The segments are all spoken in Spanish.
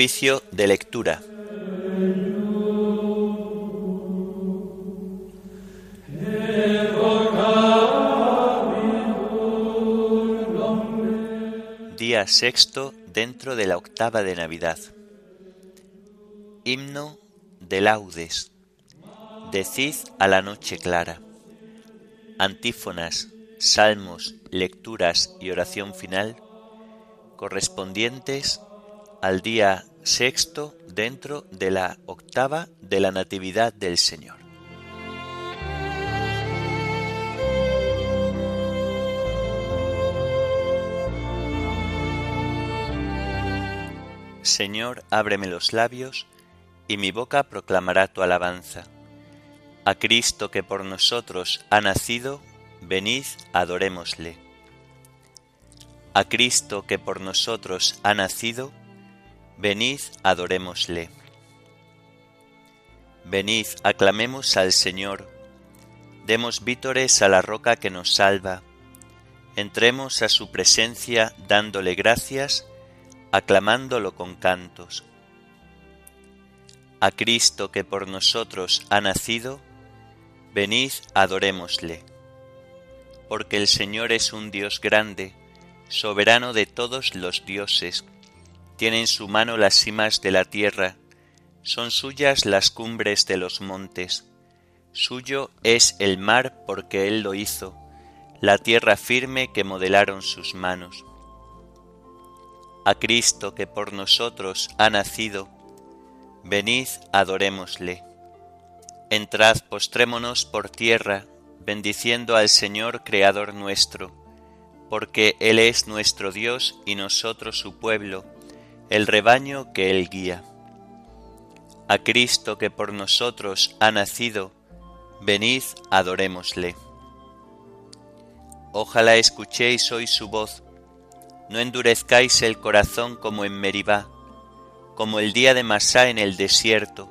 Oficio de lectura. Día sexto dentro de la octava de Navidad. Himno de laudes. Decid a la noche clara. Antífonas, salmos, lecturas y oración final correspondientes al día sexto dentro de la octava de la Natividad del Señor. Señor, ábreme los labios, y mi boca proclamará tu alabanza. A Cristo que por nosotros ha nacido, venid, adorémosle. A Cristo que por nosotros ha nacido, venid, adorémosle. Venid, aclamemos al Señor, demos vítores a la roca que nos salva, entremos a su presencia dándole gracias, aclamándolo con cantos. A Cristo que por nosotros ha nacido, venid, adorémosle. Porque el Señor es un Dios grande, soberano de todos los dioses, tiene en su mano las cimas de la tierra, son suyas las cumbres de los montes, suyo es el mar porque él lo hizo, la tierra firme que modelaron sus manos. A Cristo que por nosotros ha nacido, venid adorémosle. Entrad, postrémonos por tierra, bendiciendo al Señor Creador nuestro, porque Él es nuestro Dios y nosotros su pueblo, el rebaño que Él guía. A Cristo que por nosotros ha nacido, venid, adorémosle. Ojalá escuchéis hoy su voz, no endurezcáis el corazón como en Meribá, como el día de Masá en el desierto,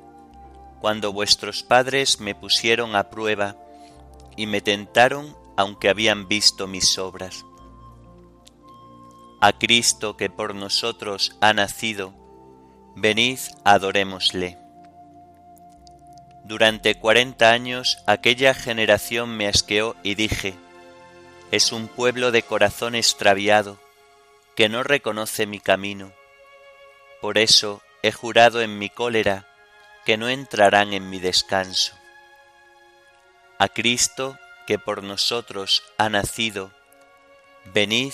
cuando vuestros padres me pusieron a prueba y me tentaron aunque habían visto mis obras a Cristo que por nosotros ha nacido, venid adorémosle. Durante cuarenta años aquella generación me asqueó y dije, es un pueblo de corazón extraviado, que no reconoce mi camino. Por eso he jurado en mi cólera que no entrarán en mi descanso. A Cristo que por nosotros ha nacido, venid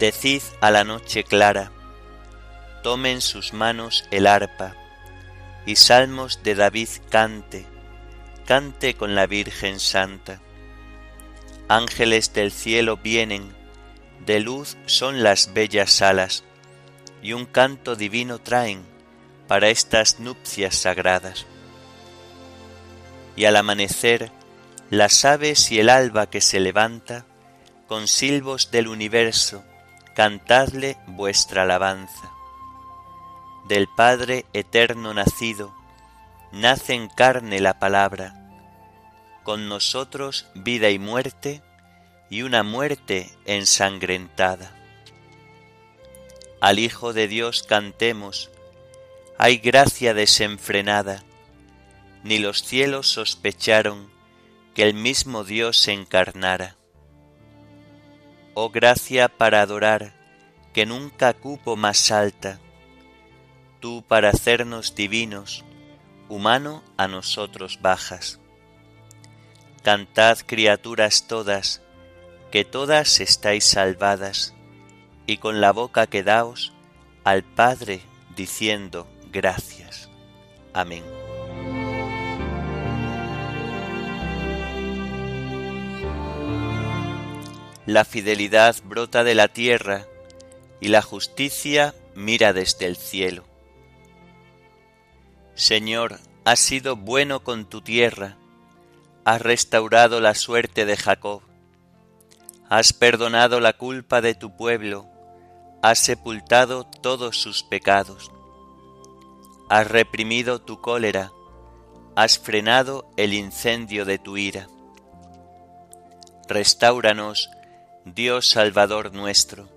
Decid a la noche clara, tome en sus manos el arpa, y salmos de David cante, cante con la Virgen Santa. Ángeles del cielo vienen, de luz son las bellas alas, y un canto divino traen para estas nupcias sagradas. Y al amanecer, las aves y el alba que se levanta, con silbos del universo, cantadle vuestra alabanza. Del Padre eterno nacido, nace en carne la palabra, con nosotros vida y muerte, y una muerte ensangrentada. Al Hijo de Dios cantemos, hay gracia desenfrenada, ni los cielos sospecharon que el mismo Dios se encarnara oh gracia para adorar, que nunca cupo más alta, tú para hacernos divinos, humano a nosotros bajas. Cantad criaturas todas, que todas estáis salvadas, y con la boca quedaos al Padre diciendo gracias. Amén. La fidelidad brota de la tierra y la justicia mira desde el cielo. Señor, has sido bueno con tu tierra, has restaurado la suerte de Jacob, has perdonado la culpa de tu pueblo, has sepultado todos sus pecados, has reprimido tu cólera, has frenado el incendio de tu ira. Restáuranos, Dios Salvador nuestro,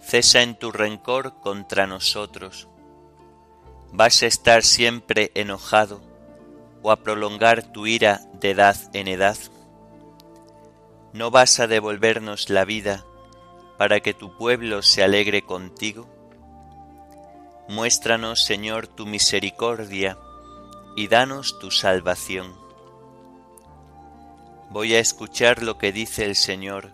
cesa en tu rencor contra nosotros. ¿Vas a estar siempre enojado o a prolongar tu ira de edad en edad? ¿No vas a devolvernos la vida para que tu pueblo se alegre contigo? Muéstranos, Señor, tu misericordia y danos tu salvación. Voy a escuchar lo que dice el Señor.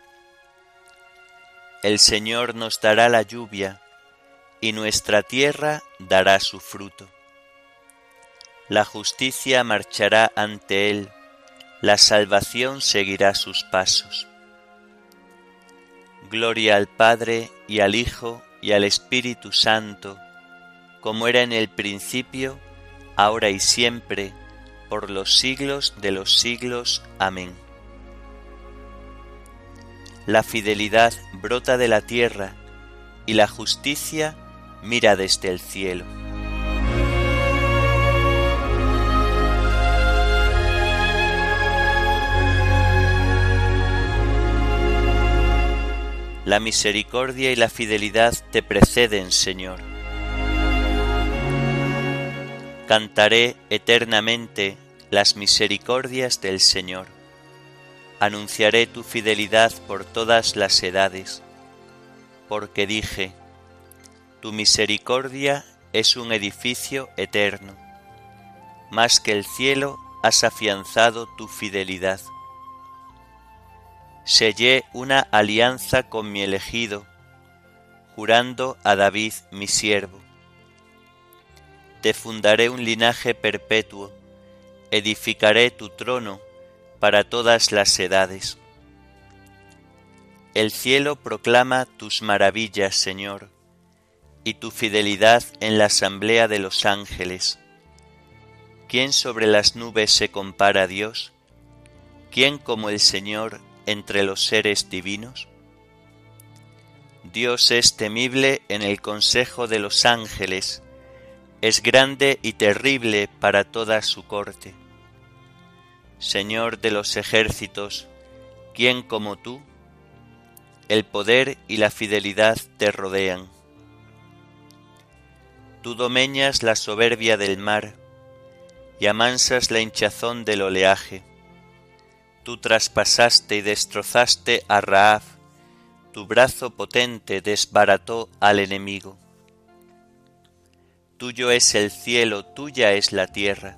El Señor nos dará la lluvia, y nuestra tierra dará su fruto. La justicia marchará ante Él, la salvación seguirá sus pasos. Gloria al Padre y al Hijo y al Espíritu Santo, como era en el principio, ahora y siempre, por los siglos de los siglos. Amén. La fidelidad brota de la tierra y la justicia mira desde el cielo. La misericordia y la fidelidad te preceden, Señor. Cantaré eternamente las misericordias del Señor. Anunciaré tu fidelidad por todas las edades, porque dije, tu misericordia es un edificio eterno, más que el cielo has afianzado tu fidelidad. Sellé una alianza con mi elegido, jurando a David mi siervo. Te fundaré un linaje perpetuo, edificaré tu trono para todas las edades. El cielo proclama tus maravillas, Señor, y tu fidelidad en la asamblea de los ángeles. ¿Quién sobre las nubes se compara a Dios? ¿Quién como el Señor entre los seres divinos? Dios es temible en el consejo de los ángeles, es grande y terrible para toda su corte. Señor de los ejércitos, ¿quién como tú? El poder y la fidelidad te rodean. Tú domeñas la soberbia del mar y amansas la hinchazón del oleaje Tú traspasaste y destrozaste a Raab, tu brazo potente desbarató al enemigo. Tuyo es el cielo, tuya es la tierra.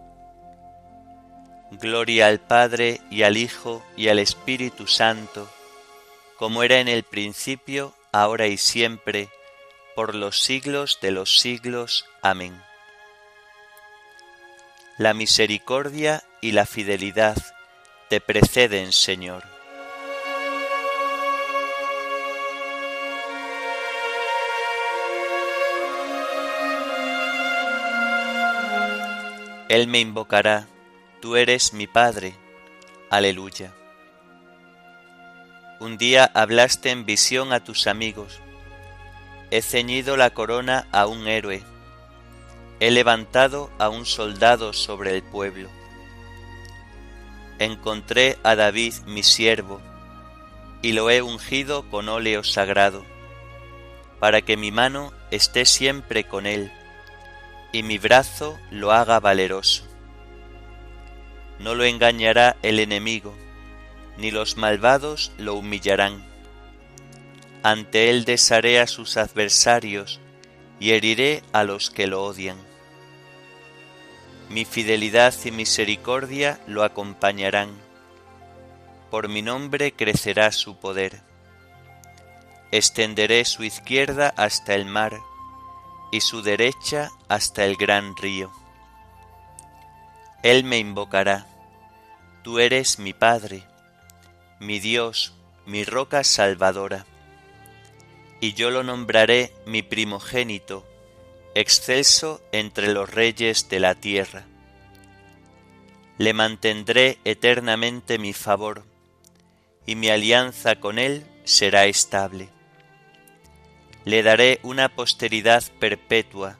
Gloria al Padre y al Hijo y al Espíritu Santo, como era en el principio, ahora y siempre, por los siglos de los siglos. Amén. La misericordia y la fidelidad te preceden, Señor. Él me invocará, tú eres mi Padre. Aleluya. Un día hablaste en visión a tus amigos. He ceñido la corona a un héroe. He levantado a un soldado sobre el pueblo. Encontré a David mi siervo, y lo he ungido con óleo sagrado, para que mi mano esté siempre con él y mi brazo lo haga valeroso. No lo engañará el enemigo, ni los malvados lo humillarán. Ante él desharé a sus adversarios y heriré a los que lo odian. Mi fidelidad y misericordia lo acompañarán. Por mi nombre crecerá su poder. Extenderé su izquierda hasta el mar y su derecha hasta el gran río. Él me invocará, tú eres mi Padre, mi Dios, mi roca salvadora, y yo lo nombraré mi primogénito, excelso entre los reyes de la tierra. Le mantendré eternamente mi favor, y mi alianza con él será estable le daré una posteridad perpetua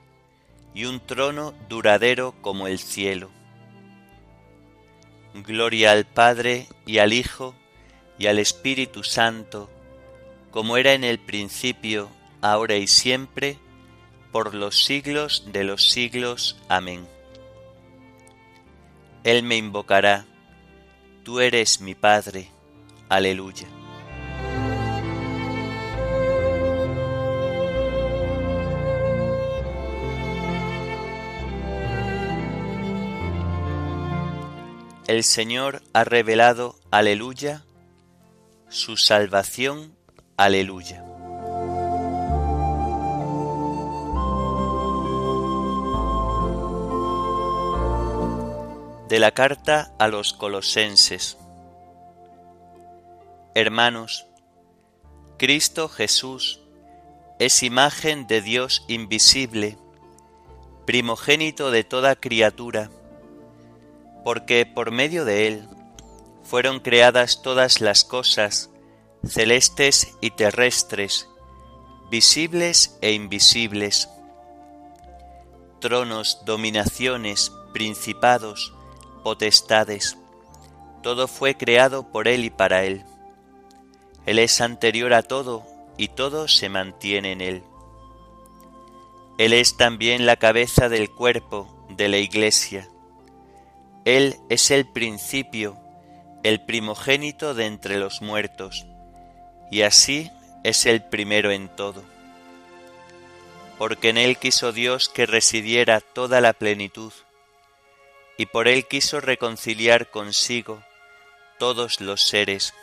y un trono duradero como el cielo. Gloria al Padre y al Hijo y al Espíritu Santo, como era en el principio, ahora y siempre, por los siglos de los siglos. Amén. Él me invocará, tú eres mi Padre. Aleluya. El Señor ha revelado, aleluya, su salvación, aleluya. De la carta a los colosenses. Hermanos, Cristo Jesús es imagen de Dios invisible, primogénito de toda criatura porque por medio de él fueron creadas todas las cosas, celestes y terrestres, visibles e invisibles, tronos, dominaciones, principados, potestades, todo fue creado por él y para él. Él es anterior a todo y todo se mantiene en él. Él es también la cabeza del cuerpo de la Iglesia él es el principio, el primogénito de entre los muertos, y así es el primero en todo. Porque en Él quiso Dios que residiera toda la plenitud, y por Él quiso reconciliar consigo todos los seres,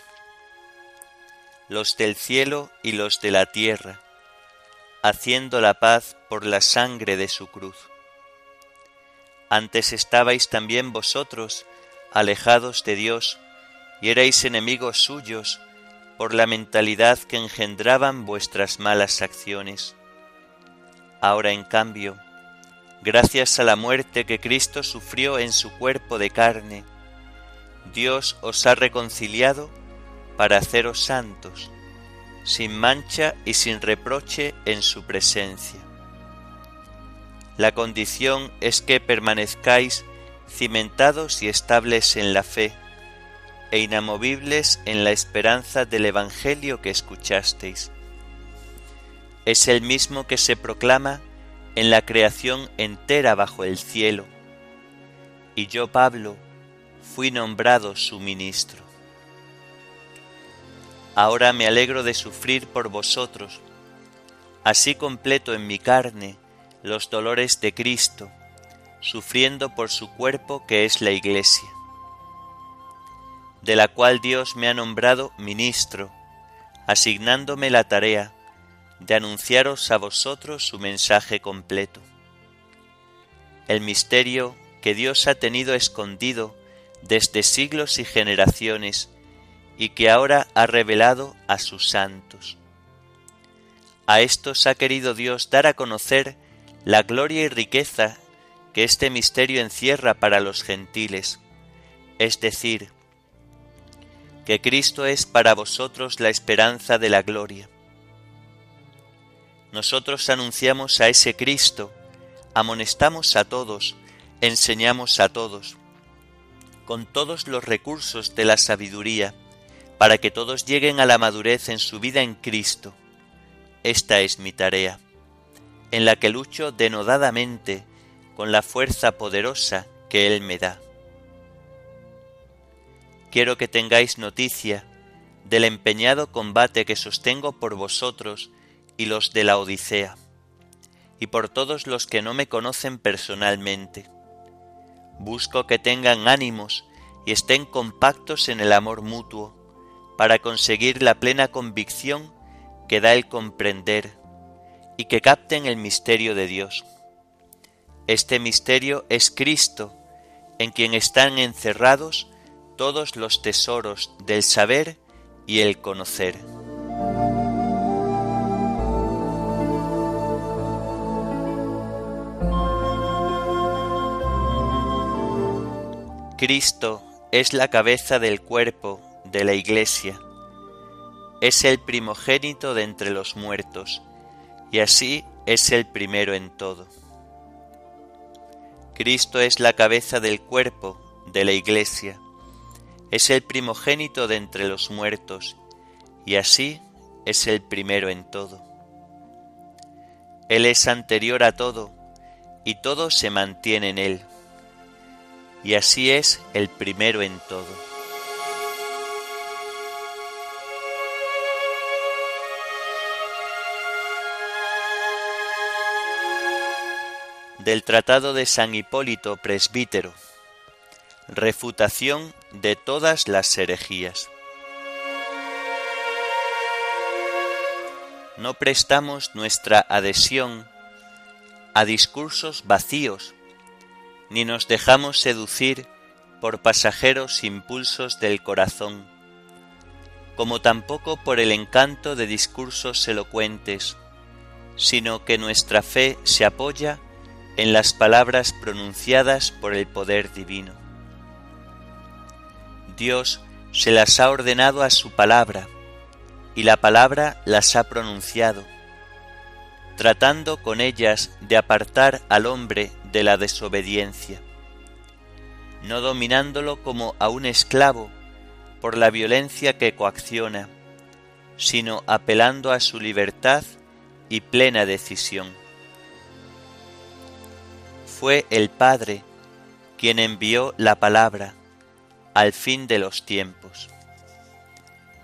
los del cielo y los de la tierra, haciendo la paz por la sangre de su cruz antes estabais también vosotros alejados de Dios y erais enemigos suyos por la mentalidad que engendraban vuestras malas acciones. Ahora, en cambio, gracias a la muerte que Cristo sufrió en su cuerpo de carne, Dios os ha reconciliado para haceros santos, sin mancha y sin reproche en su presencia. La condición es que permanezcáis cimentados y estables en la fe e inamovibles en la esperanza del Evangelio que escuchasteis. Es el mismo que se proclama en la creación entera bajo el cielo. Y yo, Pablo, fui nombrado su ministro. Ahora me alegro de sufrir por vosotros, así completo en mi carne, los dolores de Cristo, sufriendo por su cuerpo que es la Iglesia, de la cual Dios me ha nombrado ministro, asignándome la tarea de anunciaros a vosotros su mensaje completo. El misterio que Dios ha tenido escondido desde siglos y generaciones y que ahora ha revelado a sus santos. A estos ha querido Dios dar a conocer la gloria y riqueza que este misterio encierra para los gentiles, es decir, que Cristo es para vosotros la esperanza de la gloria. Nosotros anunciamos a ese Cristo, amonestamos a todos, enseñamos a todos, con todos los recursos de la sabiduría, para que todos lleguen a la madurez en su vida en Cristo. Esta es mi tarea, en la que lucho denodadamente con la fuerza poderosa que Él me da quiero que tengáis noticia del empeñado combate que sostengo por vosotros y los de la Odisea, y por todos los que no me conocen personalmente. Busco que tengan ánimos y estén compactos en el amor mutuo, para conseguir la plena convicción que da el comprender, y que capten el misterio de Dios. Este misterio es Cristo, en quien están encerrados todos los tesoros del saber y el conocer. Cristo es la cabeza del cuerpo de la Iglesia, es el primogénito de entre los muertos, y así es el primero en todo. Cristo es la cabeza del cuerpo de la Iglesia, es el primogénito de entre los muertos, y así es el primero en todo. Él es anterior a todo, y todo se mantiene en Él, y así es el primero en todo. Del Tratado de San Hipólito Presbítero Refutación de todas las herejías. No prestamos nuestra adhesión a discursos vacíos, ni nos dejamos seducir por pasajeros impulsos del corazón, como tampoco por el encanto de discursos elocuentes, sino que nuestra fe se apoya en las palabras pronunciadas por el poder divino. Dios se las ha ordenado a su palabra, y la palabra las ha pronunciado, tratando con ellas de apartar al hombre de la desobediencia, no dominándolo como a un esclavo por la violencia que coacciona, sino apelando a su libertad y plena decisión. Fue el Padre quien envió la palabra, al fin de los tiempos.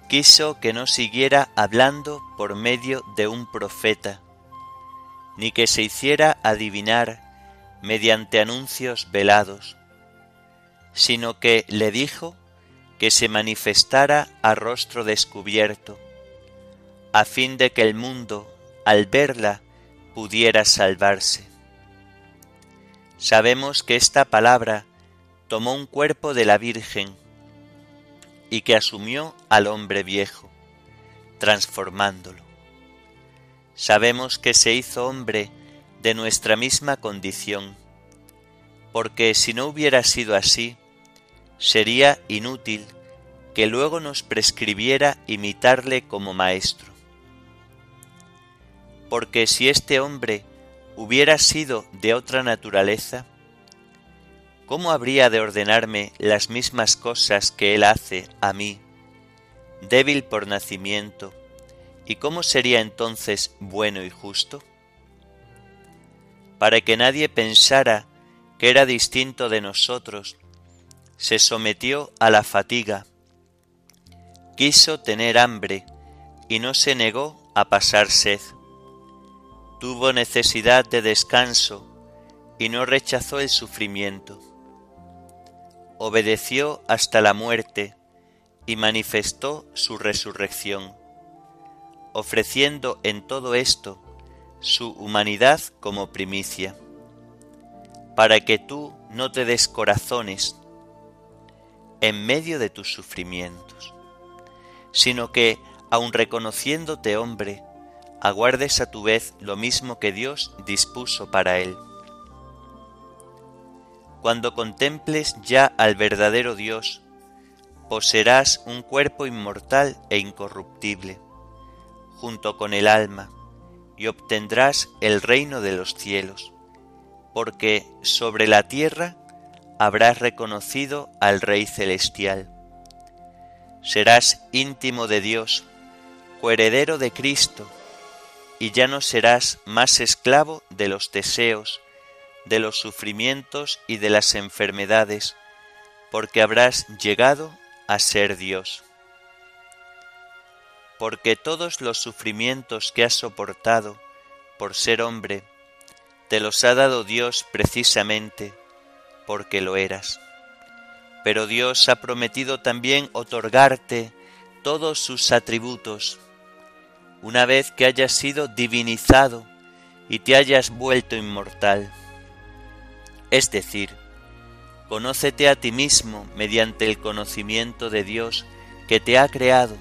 Quiso que no siguiera hablando por medio de un profeta, ni que se hiciera adivinar mediante anuncios velados, sino que le dijo que se manifestara a rostro descubierto, a fin de que el mundo, al verla, pudiera salvarse. Sabemos que esta palabra tomó un cuerpo de la Virgen y que asumió al hombre viejo, transformándolo. Sabemos que se hizo hombre de nuestra misma condición, porque si no hubiera sido así, sería inútil que luego nos prescribiera imitarle como maestro. Porque si este hombre hubiera sido de otra naturaleza, ¿cómo habría de ordenarme las mismas cosas que Él hace a mí, débil por nacimiento, y cómo sería entonces bueno y justo? Para que nadie pensara que era distinto de nosotros, se sometió a la fatiga, quiso tener hambre y no se negó a pasar sed. Tuvo necesidad de descanso y no rechazó el sufrimiento. Obedeció hasta la muerte y manifestó su resurrección, ofreciendo en todo esto su humanidad como primicia, para que tú no te descorazones en medio de tus sufrimientos, sino que, aun reconociéndote hombre, aguardes a tu vez lo mismo que Dios dispuso para él. Cuando contemples ya al verdadero Dios, poseerás un cuerpo inmortal e incorruptible, junto con el alma, y obtendrás el reino de los cielos, porque sobre la tierra habrás reconocido al Rey Celestial. Serás íntimo de Dios, coheredero de Cristo, y ya no serás más esclavo de los deseos, de los sufrimientos y de las enfermedades, porque habrás llegado a ser Dios. Porque todos los sufrimientos que has soportado por ser hombre, te los ha dado Dios precisamente porque lo eras. Pero Dios ha prometido también otorgarte todos sus atributos, una vez que hayas sido divinizado y te hayas vuelto inmortal. Es decir, conócete a ti mismo mediante el conocimiento de Dios que te ha creado,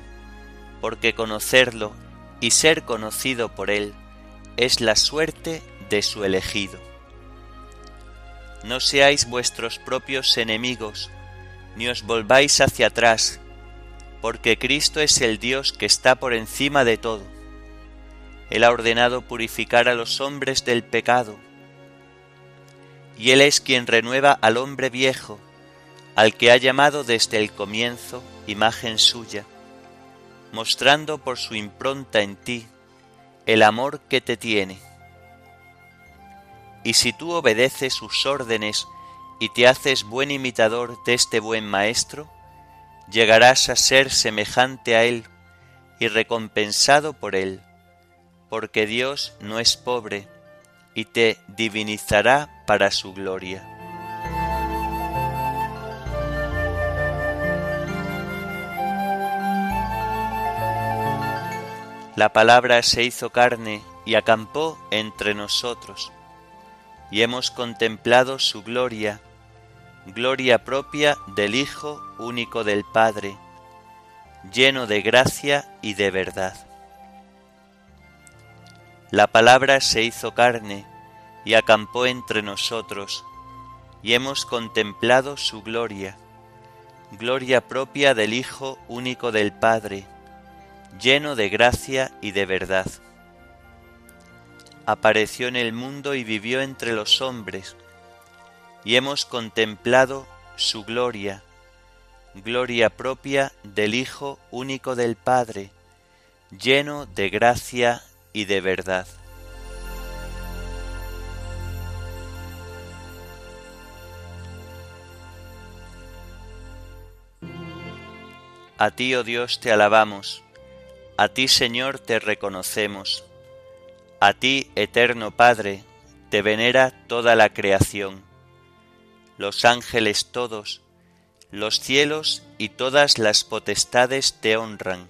porque conocerlo y ser conocido por Él es la suerte de su elegido. No seáis vuestros propios enemigos, ni os volváis hacia atrás, porque Cristo es el Dios que está por encima de todo. Él ha ordenado purificar a los hombres del pecado, y Él es quien renueva al hombre viejo, al que ha llamado desde el comienzo imagen suya, mostrando por su impronta en ti el amor que te tiene. Y si tú obedeces sus órdenes y te haces buen imitador de este buen Maestro, llegarás a ser semejante a Él y recompensado por Él, porque Dios no es pobre y te divinizará para su gloria. La palabra se hizo carne y acampó entre nosotros y hemos contemplado su gloria, gloria propia del Hijo único del Padre, lleno de gracia y de verdad. La palabra se hizo carne y acampó entre nosotros, y hemos contemplado su gloria, gloria propia del Hijo único del Padre, lleno de gracia y de verdad. Apareció en el mundo y vivió entre los hombres, y hemos contemplado su gloria, gloria propia del Hijo único del Padre, lleno de gracia y de verdad. A ti, oh Dios, te alabamos, a ti, Señor, te reconocemos a ti, eterno Padre, te venera toda la creación, los ángeles todos, los cielos y todas las potestades te honran.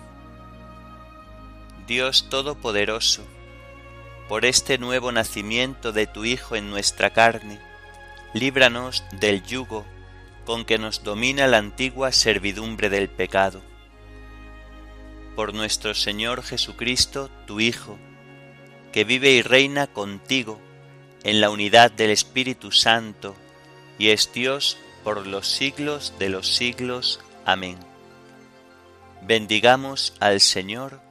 Dios Todopoderoso, por este nuevo nacimiento de tu Hijo en nuestra carne, líbranos del yugo con que nos domina la antigua servidumbre del pecado. Por nuestro Señor Jesucristo, tu Hijo, que vive y reina contigo en la unidad del Espíritu Santo, y es Dios por los siglos de los siglos. Amén. Bendigamos al Señor,